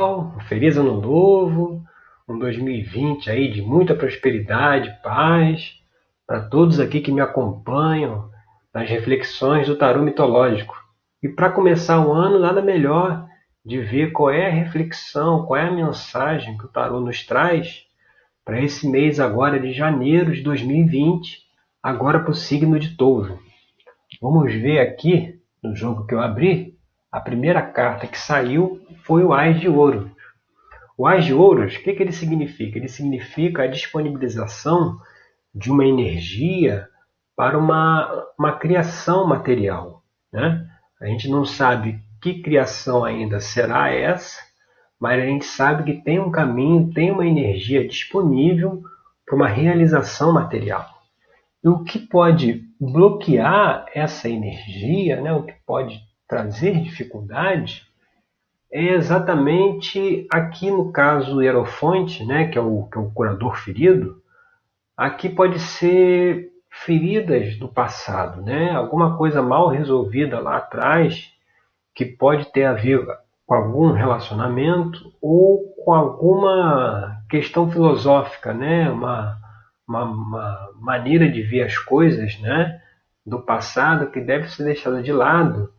Um feliz ano novo, um 2020 aí de muita prosperidade, paz, para todos aqui que me acompanham nas reflexões do tarô mitológico. E para começar o ano, nada melhor de ver qual é a reflexão, qual é a mensagem que o tarô nos traz para esse mês agora de janeiro de 2020, agora para o signo de touro. Vamos ver aqui no jogo que eu abri a primeira carta que saiu foi o Ás de Ouro. O Ás de Ouros, o que, que ele significa? Ele significa a disponibilização de uma energia para uma, uma criação material. Né? A gente não sabe que criação ainda será essa, mas a gente sabe que tem um caminho, tem uma energia disponível para uma realização material. E o que pode bloquear essa energia, né, o que pode trazer dificuldade é exatamente aqui no caso Hierofonte, né, que, é o, que é o curador ferido, aqui pode ser feridas do passado, né, alguma coisa mal resolvida lá atrás que pode ter a ver com algum relacionamento ou com alguma questão filosófica, né, uma, uma, uma maneira de ver as coisas, né, do passado que deve ser deixada de lado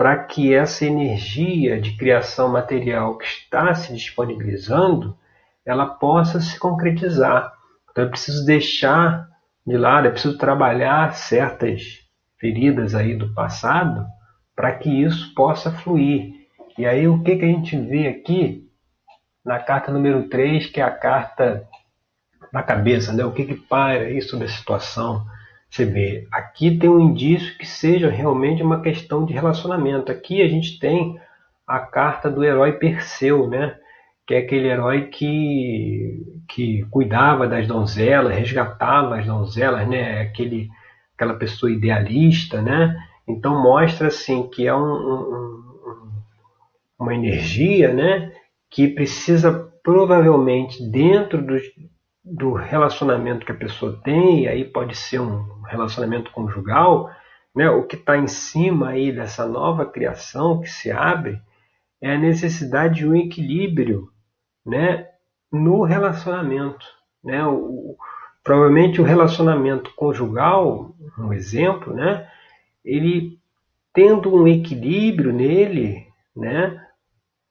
para que essa energia de criação material que está se disponibilizando, ela possa se concretizar. Então é preciso deixar de lado, é preciso trabalhar certas feridas aí do passado para que isso possa fluir. E aí o que, que a gente vê aqui na carta número 3, que é a carta da cabeça, né? O que, que paira aí sobre a situação? Você vê, aqui tem um indício que seja realmente uma questão de relacionamento. Aqui a gente tem a carta do herói Perseu, né? que é aquele herói que, que cuidava das donzelas, resgatava as donzelas, né? É aquele, aquela pessoa idealista. Né? Então mostra assim que é um, um, uma energia né? que precisa provavelmente dentro dos, do relacionamento que a pessoa tem, e aí pode ser um relacionamento conjugal, né, o que está em cima aí dessa nova criação que se abre é a necessidade de um equilíbrio né, no relacionamento. Né? O, provavelmente o relacionamento conjugal, um exemplo, né, ele tendo um equilíbrio nele, né,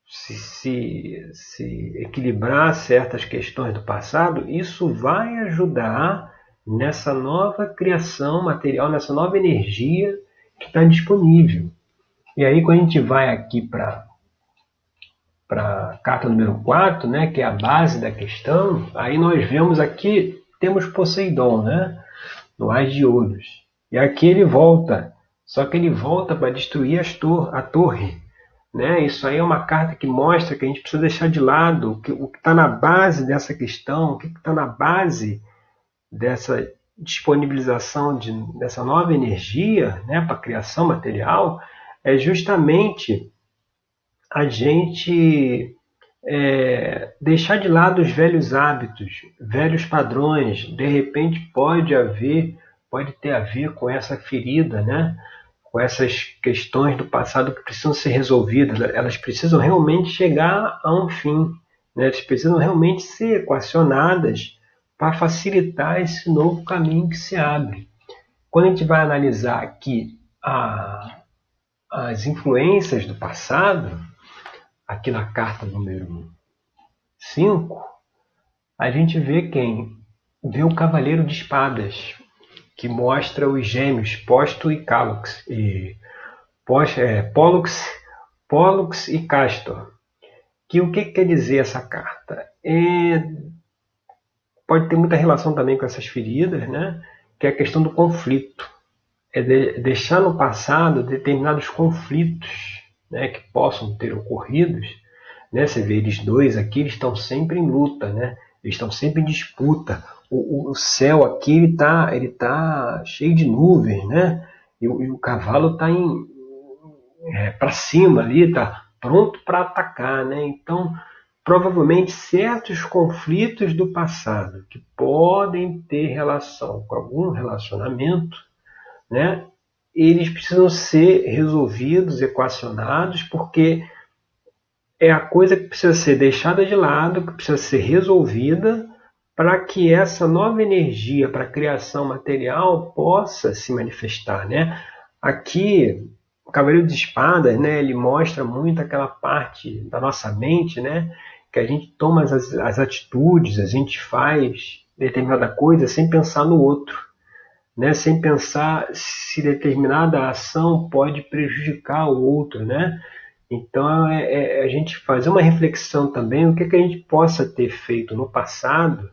se, se, se equilibrar certas questões do passado, isso vai ajudar nessa nova criação material, nessa nova energia que está disponível. E aí, quando a gente vai aqui para para a carta número 4, né, que é a base da questão, aí nós vemos aqui, temos Poseidon, né, no Ás de Ouros. E aqui ele volta, só que ele volta para destruir tor a torre. Né? Isso aí é uma carta que mostra que a gente precisa deixar de lado o que está na base dessa questão, o que está na base dessa disponibilização de, dessa nova energia né, para a criação material é justamente a gente é, deixar de lado os velhos hábitos, velhos padrões. De repente pode haver, pode ter a ver com essa ferida, né? Com essas questões do passado que precisam ser resolvidas. Elas precisam realmente chegar a um fim. Né? Elas precisam realmente ser equacionadas para facilitar esse novo caminho que se abre. Quando a gente vai analisar aqui a, as influências do passado, aqui na carta número 5, a gente vê quem? Vê o Cavaleiro de Espadas, que mostra os gêmeos Posto e Calux, e é, Pollux, Pollux e Castor. Que o que quer dizer essa carta? É pode ter muita relação também com essas feridas, né? que é a questão do conflito. É de, deixar no passado determinados conflitos né, que possam ter ocorrido. Né? Você vê eles dois aqui, eles estão sempre em luta, né? eles estão sempre em disputa. O, o céu aqui ele está ele tá cheio de nuvens, né? e, o, e o cavalo está é, para cima ali, está pronto para atacar. Né? Então, provavelmente certos conflitos do passado que podem ter relação com algum relacionamento, né? Eles precisam ser resolvidos, equacionados, porque é a coisa que precisa ser deixada de lado, que precisa ser resolvida para que essa nova energia para a criação material possa se manifestar, né? Aqui, o Cavaleiro de Espadas, né, ele mostra muito aquela parte da nossa mente, né, que a gente toma as, as atitudes, a gente faz determinada coisa sem pensar no outro, né, sem pensar se determinada ação pode prejudicar o outro, né? Então é, é a gente fazer uma reflexão também o que, que a gente possa ter feito no passado,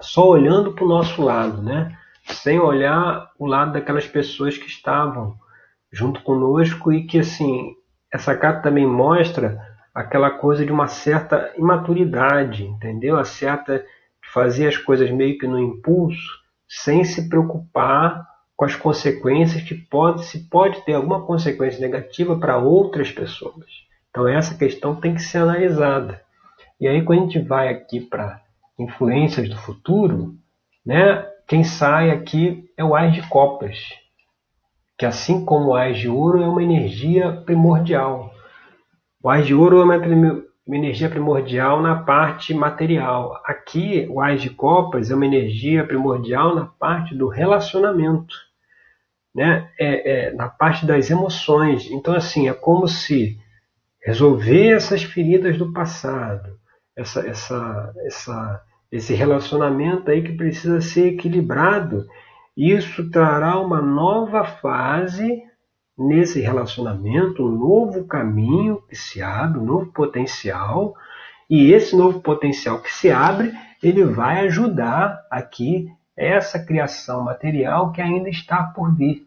só olhando para o nosso lado, né? Sem olhar o lado daquelas pessoas que estavam junto conosco e que assim essa carta também mostra aquela coisa de uma certa imaturidade, entendeu? A certa de fazer as coisas meio que no impulso, sem se preocupar com as consequências que pode se pode ter alguma consequência negativa para outras pessoas. Então essa questão tem que ser analisada. E aí quando a gente vai aqui para influências do futuro, né? Quem sai aqui é o Ás de Copas, que assim como o Ás de Ouro é uma energia primordial. O Ás de Ouro é uma, uma energia primordial na parte material. Aqui, o Ás de Copas é uma energia primordial na parte do relacionamento, né? É, é, na parte das emoções. Então, assim, é como se resolver essas feridas do passado, essa, essa, essa esse relacionamento aí que precisa ser equilibrado. Isso trará uma nova fase nesse relacionamento, um novo caminho que se abre, um novo potencial. E esse novo potencial que se abre, ele vai ajudar aqui essa criação material que ainda está por vir.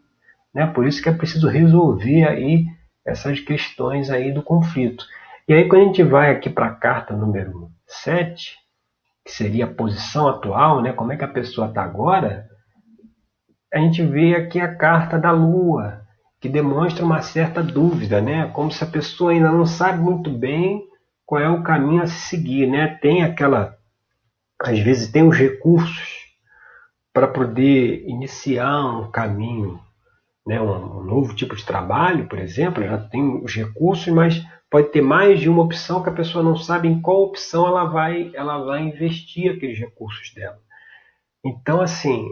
Né? Por isso que é preciso resolver aí essas questões aí do conflito. E aí quando a gente vai aqui para a carta número 7, que seria a posição atual, né? como é que a pessoa está agora, a gente vê aqui a carta da Lua, que demonstra uma certa dúvida, né? como se a pessoa ainda não sabe muito bem qual é o caminho a se seguir. Né? Tem aquela, às vezes tem os recursos para poder iniciar um caminho, né? um, um novo tipo de trabalho, por exemplo, já tem os recursos, mas pode ter mais de uma opção que a pessoa não sabe em qual opção ela vai, ela vai investir aqueles recursos dela. Então, assim,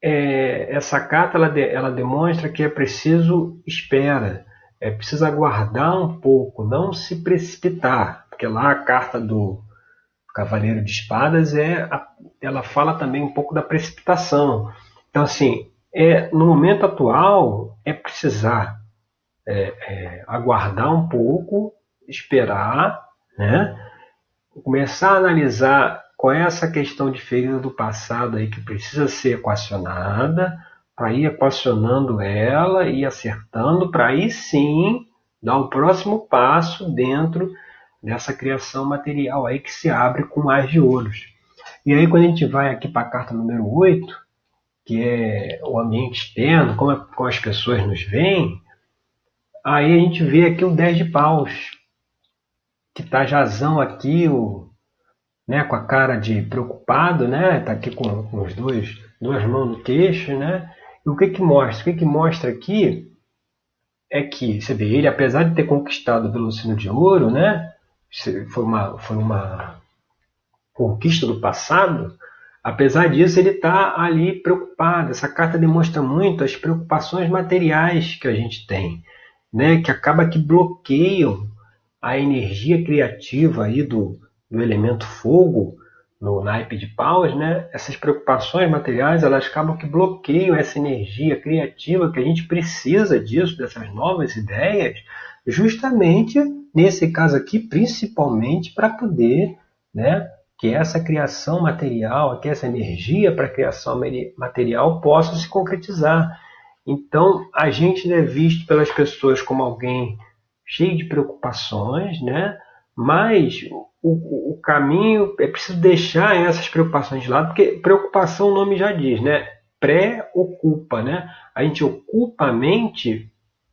é, essa carta ela, de, ela demonstra que é preciso espera, é preciso aguardar um pouco, não se precipitar, porque lá a carta do Cavaleiro de Espadas é, ela fala também um pouco da precipitação. Então, assim, é, no momento atual é precisar é, é, aguardar um pouco, esperar, né? começar a analisar qual é essa questão de ferida do passado aí que precisa ser equacionada, para ir equacionando ela e acertando, para aí sim dar o próximo passo dentro dessa criação material aí que se abre com mais de ouros. E aí quando a gente vai aqui para a carta número 8, que é o ambiente externo, como, é, como as pessoas nos veem, Aí a gente vê aqui o 10 de paus, que tá Jazão aqui, o, né, com a cara de preocupado, né? Tá aqui com, com os dois, duas mãos no queixo, né? E o que que mostra? O que que mostra aqui é que, você vê, ele apesar de ter conquistado o Velocino de Ouro, né? Foi uma, foi uma conquista do passado, apesar disso ele está ali preocupado. Essa carta demonstra muito as preocupações materiais que a gente tem né, que acaba que bloqueiam a energia criativa aí do, do elemento fogo no naipe de paus, né? Essas preocupações materiais, elas acabam que bloqueiam essa energia criativa que a gente precisa disso, dessas novas ideias, justamente nesse caso aqui, principalmente para poder, né, que essa criação material, que essa energia para a criação material possa se concretizar. Então, a gente é visto pelas pessoas como alguém cheio de preocupações, né? Mas o, o, caminho é preciso deixar essas preocupações de lado, porque preocupação o nome já diz, né? Pré-ocupa, né? A gente ocupa a mente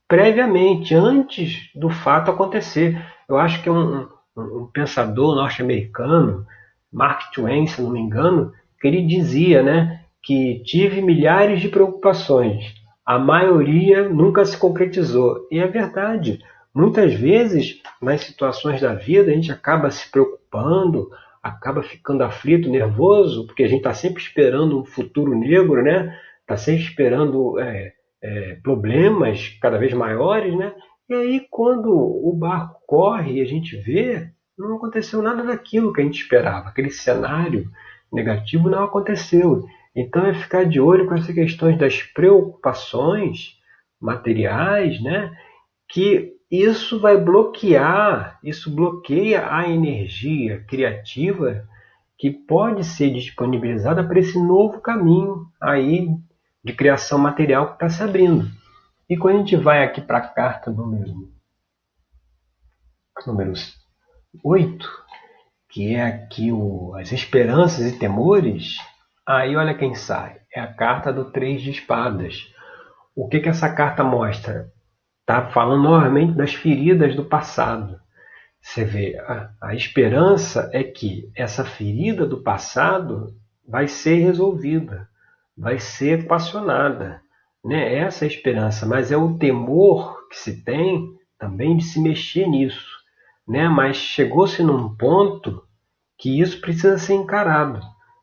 previamente, antes do fato acontecer. Eu acho que é um, um, um pensador norte-americano, Mark Twain, se não me engano, que ele dizia, né? Que tive milhares de preocupações, a maioria nunca se concretizou. E é verdade. Muitas vezes, nas situações da vida, a gente acaba se preocupando, acaba ficando aflito, nervoso, porque a gente está sempre esperando um futuro negro, né? Está sempre esperando é, é, problemas cada vez maiores, né? E aí, quando o barco corre e a gente vê, não aconteceu nada daquilo que a gente esperava. Aquele cenário negativo não aconteceu. Então é ficar de olho com essas questões das preocupações materiais, né? Que isso vai bloquear, isso bloqueia a energia criativa que pode ser disponibilizada para esse novo caminho aí de criação material que está se abrindo. E quando a gente vai aqui para a carta número, número 8, que é aqui o, as esperanças e temores, aí olha quem sai. É a carta do Três de Espadas. O que, que essa carta mostra? Está falando novamente das feridas do passado. Você vê, a, a esperança é que essa ferida do passado vai ser resolvida, vai ser equacionada. Né? Essa é a esperança, mas é o temor que se tem também de se mexer nisso né? mas chegou-se num ponto que isso precisa ser encarado.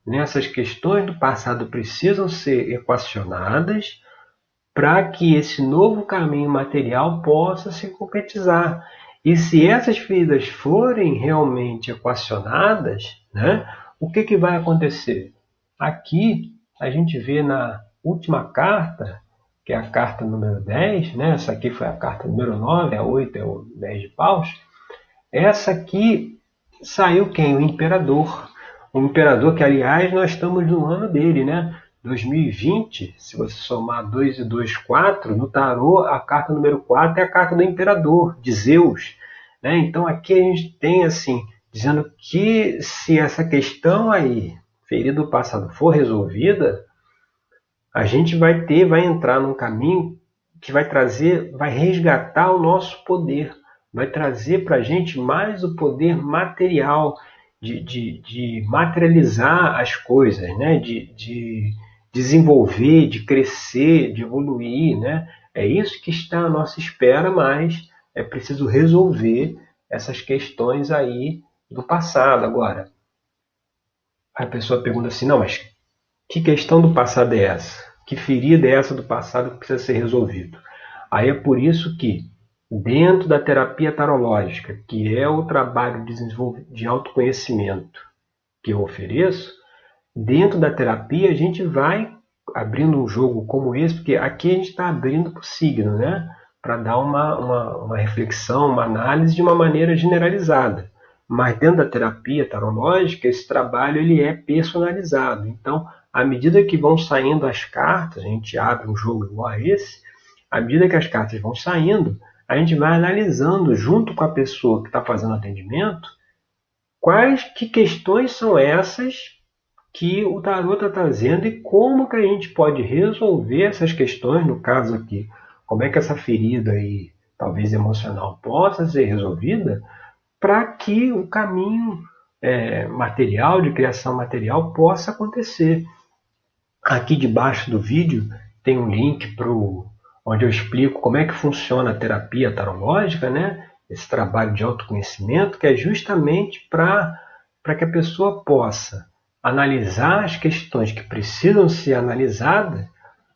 Essas questões do passado precisam ser equacionadas para que esse novo caminho material possa se concretizar. E se essas feridas forem realmente equacionadas, né, o que, que vai acontecer? Aqui a gente vê na última carta, que é a carta número 10, né, essa aqui foi a carta número 9, a 8 é o 10 de paus, essa aqui saiu quem? O imperador. O imperador que, aliás, nós estamos no ano dele, né? 2020, se você somar 2 e 2, 4, no tarô, a carta número 4 é a carta do imperador, de Zeus. Né? Então aqui a gente tem assim, dizendo que se essa questão aí, ferida do passado, for resolvida, a gente vai ter, vai entrar num caminho que vai trazer, vai resgatar o nosso poder vai trazer para a gente mais o poder material de, de, de materializar as coisas, né? de, de desenvolver, de crescer, de evoluir. Né? É isso que está à nossa espera, mas é preciso resolver essas questões aí do passado. Agora, a pessoa pergunta assim: não, mas que questão do passado é essa? Que ferida é essa do passado que precisa ser resolvido? Aí é por isso que Dentro da terapia tarológica, que é o trabalho de, autoconhecimento que eu ofereço, dentro da terapia a gente vai abrindo um jogo como esse, porque aqui a gente está abrindo para o signo, né? Para dar uma, uma, uma, reflexão, uma análise de uma maneira generalizada. Mas dentro da terapia tarológica, esse trabalho ele é personalizado. Então, à medida que vão saindo as cartas, a gente abre um jogo igual a esse, à medida que as cartas vão saindo, a gente vai analisando junto com a pessoa que está fazendo atendimento quais que questões são essas que o tarot está trazendo e como que a gente pode resolver essas questões, no caso aqui, como é que essa ferida aí, talvez emocional, possa ser resolvida para que o caminho é, material, de criação material, possa acontecer. Aqui debaixo do vídeo tem um link para o onde eu explico como é que funciona a terapia tarológica, né? esse trabalho de autoconhecimento, que é justamente para que a pessoa possa analisar as questões que precisam ser analisadas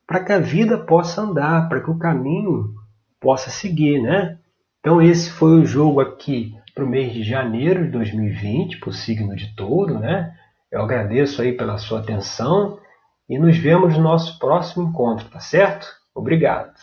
para que a vida possa andar, para que o caminho possa seguir. Né? Então, esse foi o jogo aqui para o mês de janeiro de 2020, para o signo de touro. Né? Eu agradeço aí pela sua atenção e nos vemos no nosso próximo encontro, tá certo? Obrigado.